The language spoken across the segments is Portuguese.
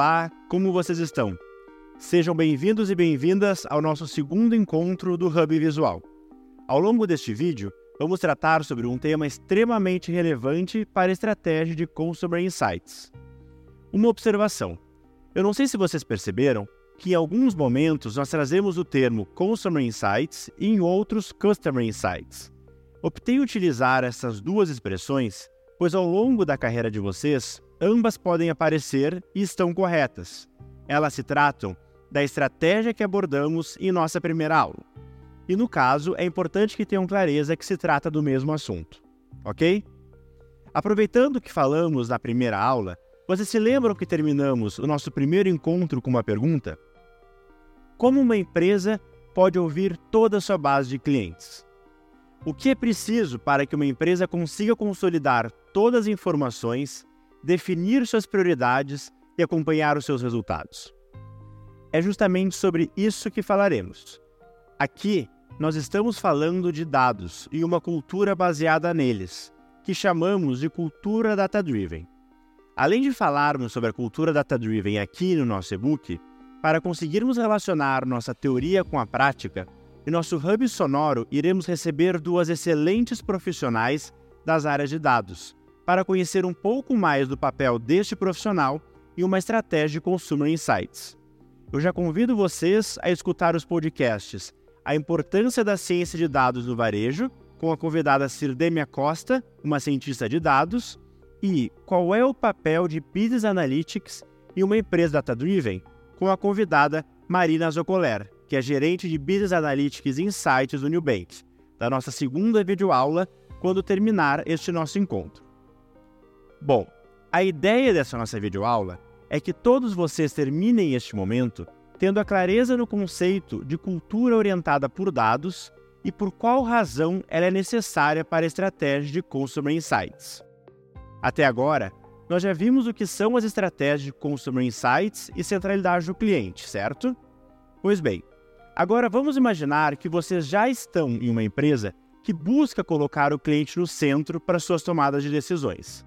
Olá, como vocês estão? Sejam bem-vindos e bem-vindas ao nosso segundo encontro do Hub Visual. Ao longo deste vídeo, vamos tratar sobre um tema extremamente relevante para a estratégia de Consumer Insights. Uma observação: eu não sei se vocês perceberam que em alguns momentos nós trazemos o termo Consumer Insights e em outros Customer Insights. Optei utilizar essas duas expressões, pois ao longo da carreira de vocês, ambas podem aparecer e estão corretas. Elas se tratam da estratégia que abordamos em nossa primeira aula. E no caso, é importante que tenham clareza que se trata do mesmo assunto, ok? Aproveitando que falamos na primeira aula, vocês se lembram que terminamos o nosso primeiro encontro com uma pergunta? Como uma empresa pode ouvir toda a sua base de clientes? O que é preciso para que uma empresa consiga consolidar todas as informações definir suas prioridades e acompanhar os seus resultados. É justamente sobre isso que falaremos. Aqui, nós estamos falando de dados e uma cultura baseada neles, que chamamos de cultura data-driven. Além de falarmos sobre a cultura data-driven aqui no nosso e-book, para conseguirmos relacionar nossa teoria com a prática, em nosso hub sonoro iremos receber duas excelentes profissionais das áreas de dados, para conhecer um pouco mais do papel deste profissional e uma estratégia de Consumer Insights. Eu já convido vocês a escutar os podcasts A Importância da Ciência de Dados no Varejo, com a convidada Sirdemia Costa, uma cientista de dados, e Qual é o papel de Business Analytics em uma empresa data-driven, com a convidada Marina Zocoler, que é gerente de Business Analytics Insights do Nubank, da nossa segunda videoaula, quando terminar este nosso encontro. Bom, a ideia dessa nossa videoaula é que todos vocês terminem este momento tendo a clareza no conceito de cultura orientada por dados e por qual razão ela é necessária para a estratégia de Consumer Insights. Até agora, nós já vimos o que são as estratégias de Consumer Insights e centralidade do cliente, certo? Pois bem, agora vamos imaginar que vocês já estão em uma empresa que busca colocar o cliente no centro para suas tomadas de decisões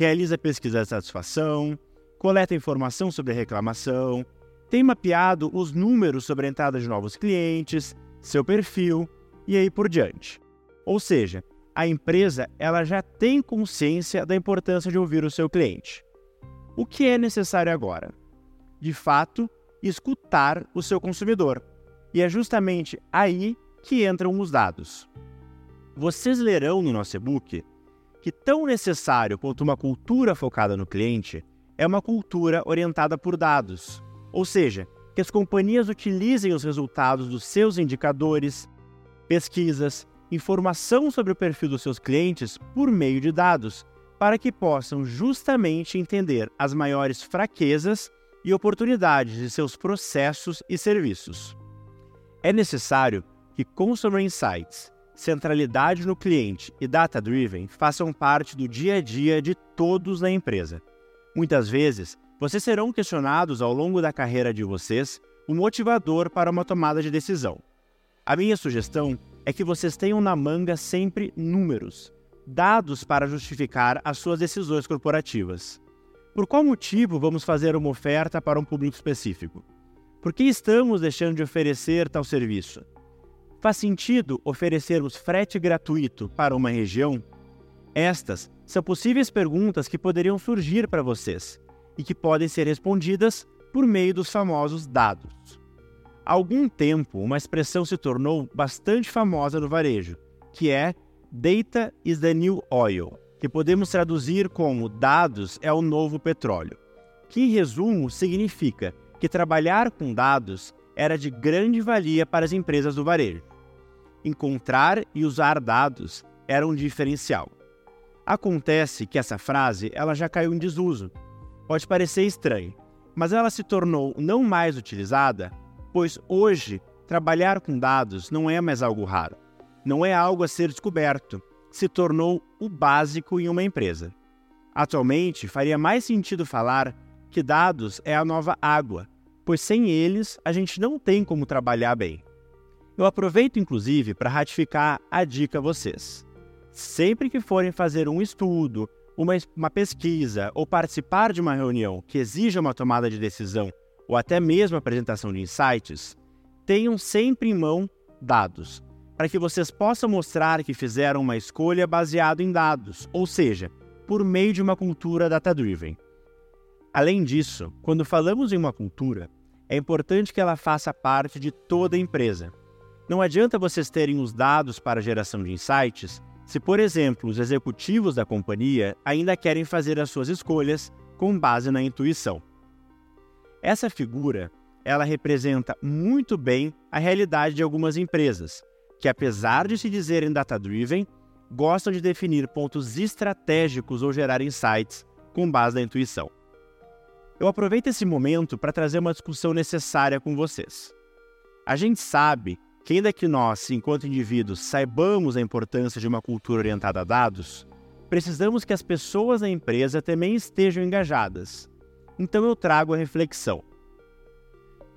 realiza pesquisa de satisfação, coleta informação sobre a reclamação, tem mapeado os números sobre a entrada de novos clientes, seu perfil e aí por diante. Ou seja, a empresa ela já tem consciência da importância de ouvir o seu cliente. O que é necessário agora? De fato, escutar o seu consumidor. E é justamente aí que entram os dados. Vocês lerão no nosso e-book que tão necessário quanto uma cultura focada no cliente é uma cultura orientada por dados, ou seja, que as companhias utilizem os resultados dos seus indicadores, pesquisas, informação sobre o perfil dos seus clientes por meio de dados, para que possam justamente entender as maiores fraquezas e oportunidades de seus processos e serviços. É necessário que Consumer Insights centralidade no cliente e data-driven façam parte do dia a dia de todos na empresa. Muitas vezes, vocês serão questionados ao longo da carreira de vocês o motivador para uma tomada de decisão. A minha sugestão é que vocês tenham na manga sempre números, dados para justificar as suas decisões corporativas. Por qual motivo vamos fazer uma oferta para um público específico? Por que estamos deixando de oferecer tal serviço? Faz sentido oferecermos frete gratuito para uma região? Estas são possíveis perguntas que poderiam surgir para vocês e que podem ser respondidas por meio dos famosos dados. Há algum tempo, uma expressão se tornou bastante famosa no varejo, que é Data is the new oil, que podemos traduzir como dados é o novo petróleo, que em resumo significa que trabalhar com dados era de grande valia para as empresas do varejo encontrar e usar dados era um diferencial. Acontece que essa frase ela já caiu em desuso. Pode parecer estranho, mas ela se tornou não mais utilizada, pois hoje trabalhar com dados não é mais algo raro. Não é algo a ser descoberto. Se tornou o básico em uma empresa. Atualmente, faria mais sentido falar que dados é a nova água, pois sem eles a gente não tem como trabalhar bem. Eu aproveito inclusive para ratificar a dica a vocês. Sempre que forem fazer um estudo, uma, uma pesquisa ou participar de uma reunião que exija uma tomada de decisão ou até mesmo apresentação de insights, tenham sempre em mão dados, para que vocês possam mostrar que fizeram uma escolha baseada em dados, ou seja, por meio de uma cultura data-driven. Além disso, quando falamos em uma cultura, é importante que ela faça parte de toda a empresa. Não adianta vocês terem os dados para geração de insights se, por exemplo, os executivos da companhia ainda querem fazer as suas escolhas com base na intuição. Essa figura, ela representa muito bem a realidade de algumas empresas, que apesar de se dizerem data-driven, gostam de definir pontos estratégicos ou gerar insights com base na intuição. Eu aproveito esse momento para trazer uma discussão necessária com vocês. A gente sabe que, ainda que nós, enquanto indivíduos, saibamos a importância de uma cultura orientada a dados, precisamos que as pessoas da empresa também estejam engajadas. Então eu trago a reflexão.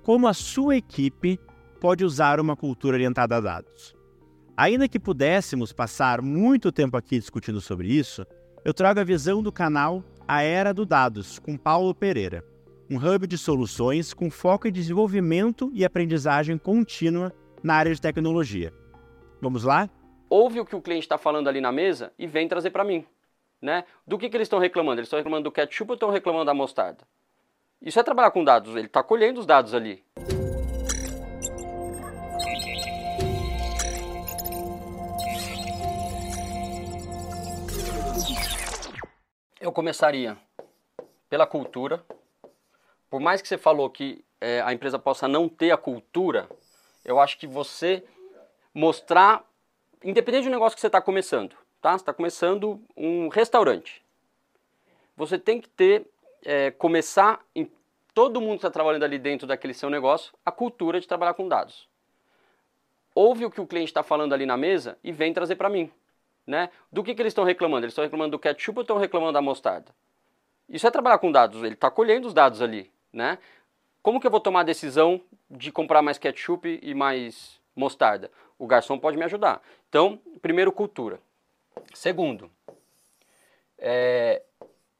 Como a sua equipe pode usar uma cultura orientada a dados? Ainda que pudéssemos passar muito tempo aqui discutindo sobre isso, eu trago a visão do canal a Era do Dados, com Paulo Pereira, um hub de soluções com foco em desenvolvimento e aprendizagem contínua na área de tecnologia. Vamos lá? Ouve o que o cliente está falando ali na mesa e vem trazer para mim. Né? Do que, que eles estão reclamando? Eles estão reclamando do ketchup ou estão reclamando da mostarda? Isso é trabalhar com dados, ele está colhendo os dados ali. eu começaria pela cultura. Por mais que você falou que é, a empresa possa não ter a cultura, eu acho que você mostrar, independente do negócio que você está começando, tá? Você está começando um restaurante. Você tem que ter, é, começar em todo mundo está trabalhando ali dentro daquele seu negócio, a cultura de trabalhar com dados. Ouve o que o cliente está falando ali na mesa e vem trazer para mim. Né? Do que, que eles estão reclamando? Eles estão reclamando do ketchup ou estão reclamando da mostarda? Isso é trabalhar com dados, ele está colhendo os dados ali. Né? Como que eu vou tomar a decisão de comprar mais ketchup e mais mostarda? O garçom pode me ajudar. Então, primeiro, cultura. Segundo, é,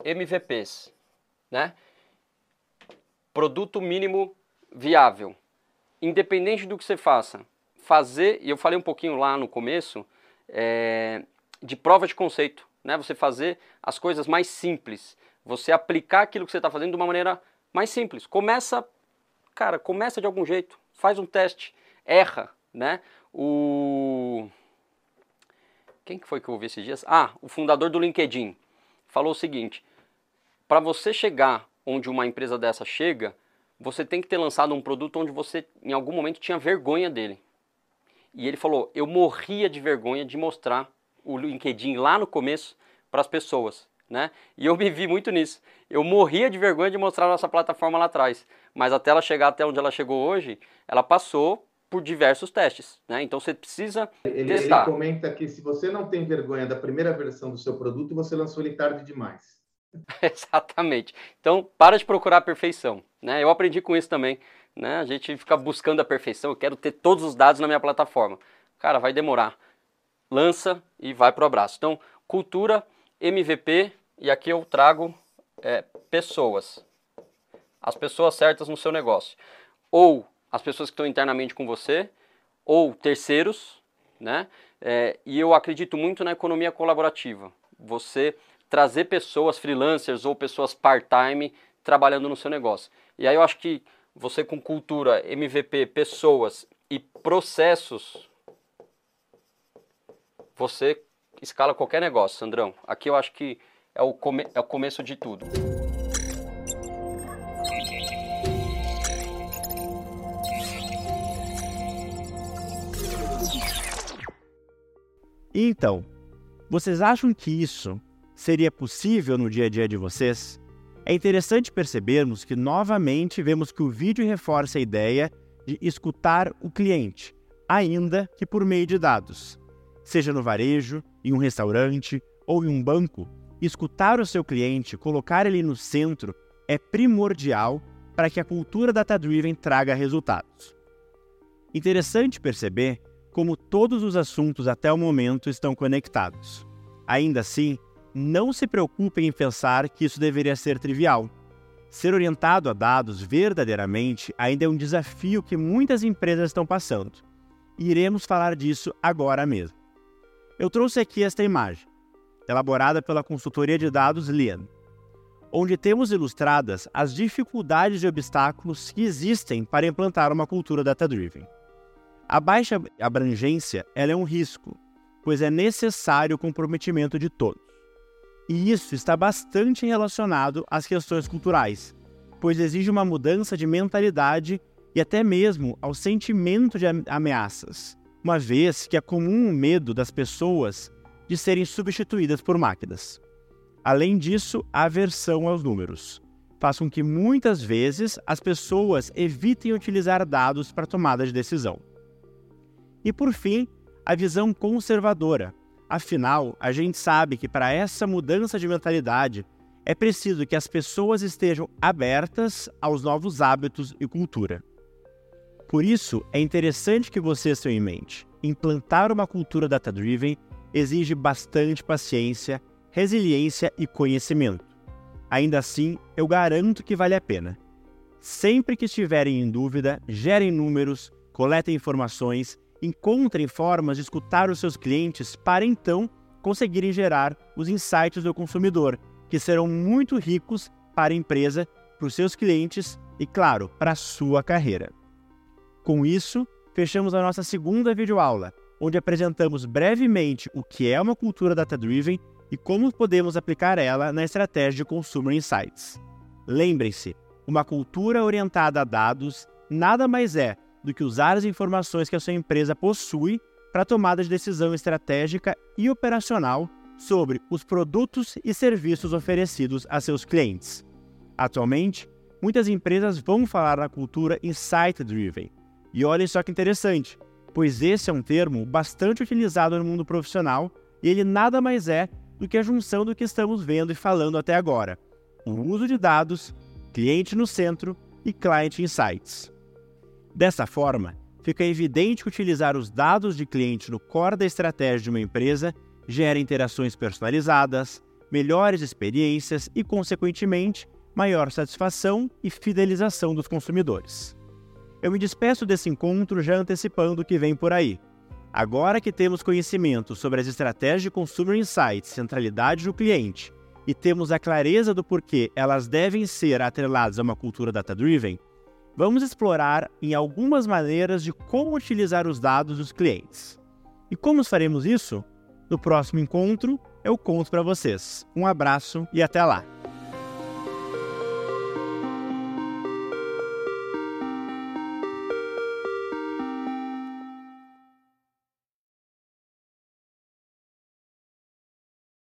MVPs, né? Produto mínimo viável. Independente do que você faça, fazer, e eu falei um pouquinho lá no começo, é, de prova de conceito, né? Você fazer as coisas mais simples, você aplicar aquilo que você está fazendo de uma maneira mais simples. Começa, cara, começa de algum jeito, faz um teste, erra, né? O quem que foi que eu ouvi esses dias? Ah, o fundador do LinkedIn falou o seguinte: para você chegar onde uma empresa dessa chega, você tem que ter lançado um produto onde você em algum momento tinha vergonha dele. E ele falou: eu morria de vergonha de mostrar o LinkedIn lá no começo para as pessoas. Né? E eu me vi muito nisso. Eu morria de vergonha de mostrar a nossa plataforma lá atrás. Mas até ela chegar até onde ela chegou hoje, ela passou por diversos testes. Né? Então você precisa ele, testar. Ele comenta que se você não tem vergonha da primeira versão do seu produto, você lançou ele tarde demais. Exatamente. Então para de procurar a perfeição. Né? Eu aprendi com isso também. Né? A gente fica buscando a perfeição. Eu quero ter todos os dados na minha plataforma. Cara, vai demorar lança e vai para o abraço. Então, cultura, MVP, e aqui eu trago é, pessoas. As pessoas certas no seu negócio. Ou as pessoas que estão internamente com você, ou terceiros, né? É, e eu acredito muito na economia colaborativa. Você trazer pessoas freelancers ou pessoas part-time trabalhando no seu negócio. E aí eu acho que você com cultura, MVP, pessoas e processos você escala qualquer negócio, Sandrão. Aqui eu acho que é o, come é o começo de tudo. Então, vocês acham que isso seria possível no dia a dia de vocês? É interessante percebermos que novamente vemos que o vídeo reforça a ideia de escutar o cliente, ainda que por meio de dados seja no varejo, em um restaurante ou em um banco, escutar o seu cliente, colocar ele no centro é primordial para que a cultura data-driven traga resultados. Interessante perceber como todos os assuntos até o momento estão conectados. Ainda assim, não se preocupem em pensar que isso deveria ser trivial. Ser orientado a dados verdadeiramente ainda é um desafio que muitas empresas estão passando. E iremos falar disso agora mesmo. Eu trouxe aqui esta imagem, elaborada pela consultoria de dados Lian, onde temos ilustradas as dificuldades e obstáculos que existem para implantar uma cultura data-driven. A baixa abrangência é um risco, pois é necessário o comprometimento de todos. E isso está bastante relacionado às questões culturais, pois exige uma mudança de mentalidade e até mesmo ao sentimento de ameaças, uma vez que é comum o medo das pessoas de serem substituídas por máquinas. Além disso, a aversão aos números faz com que muitas vezes as pessoas evitem utilizar dados para tomada de decisão. E por fim, a visão conservadora, Afinal, a gente sabe que para essa mudança de mentalidade é preciso que as pessoas estejam abertas aos novos hábitos e cultura. Por isso, é interessante que vocês tenham em mente: implantar uma cultura data-driven exige bastante paciência, resiliência e conhecimento. Ainda assim, eu garanto que vale a pena. Sempre que estiverem em dúvida, gerem números, coletem informações encontrem formas de escutar os seus clientes para então conseguirem gerar os insights do consumidor, que serão muito ricos para a empresa, para os seus clientes e, claro, para a sua carreira. Com isso, fechamos a nossa segunda videoaula, onde apresentamos brevemente o que é uma cultura data-driven e como podemos aplicar ela na estratégia de Consumer Insights. Lembrem-se, uma cultura orientada a dados nada mais é do que usar as informações que a sua empresa possui para tomada de decisão estratégica e operacional sobre os produtos e serviços oferecidos a seus clientes. Atualmente, muitas empresas vão falar na cultura Insight Driven. E olhem só que interessante, pois esse é um termo bastante utilizado no mundo profissional e ele nada mais é do que a junção do que estamos vendo e falando até agora: o uso de dados, cliente no centro e client insights. Dessa forma, fica evidente que utilizar os dados de cliente no core da estratégia de uma empresa gera interações personalizadas, melhores experiências e, consequentemente, maior satisfação e fidelização dos consumidores. Eu me despeço desse encontro já antecipando o que vem por aí. Agora que temos conhecimento sobre as estratégias de Consumer Insights, centralidade do cliente, e temos a clareza do porquê elas devem ser atreladas a uma cultura data-driven, vamos explorar em algumas maneiras de como utilizar os dados dos clientes. E como faremos isso? No próximo encontro, eu conto para vocês. Um abraço e até lá!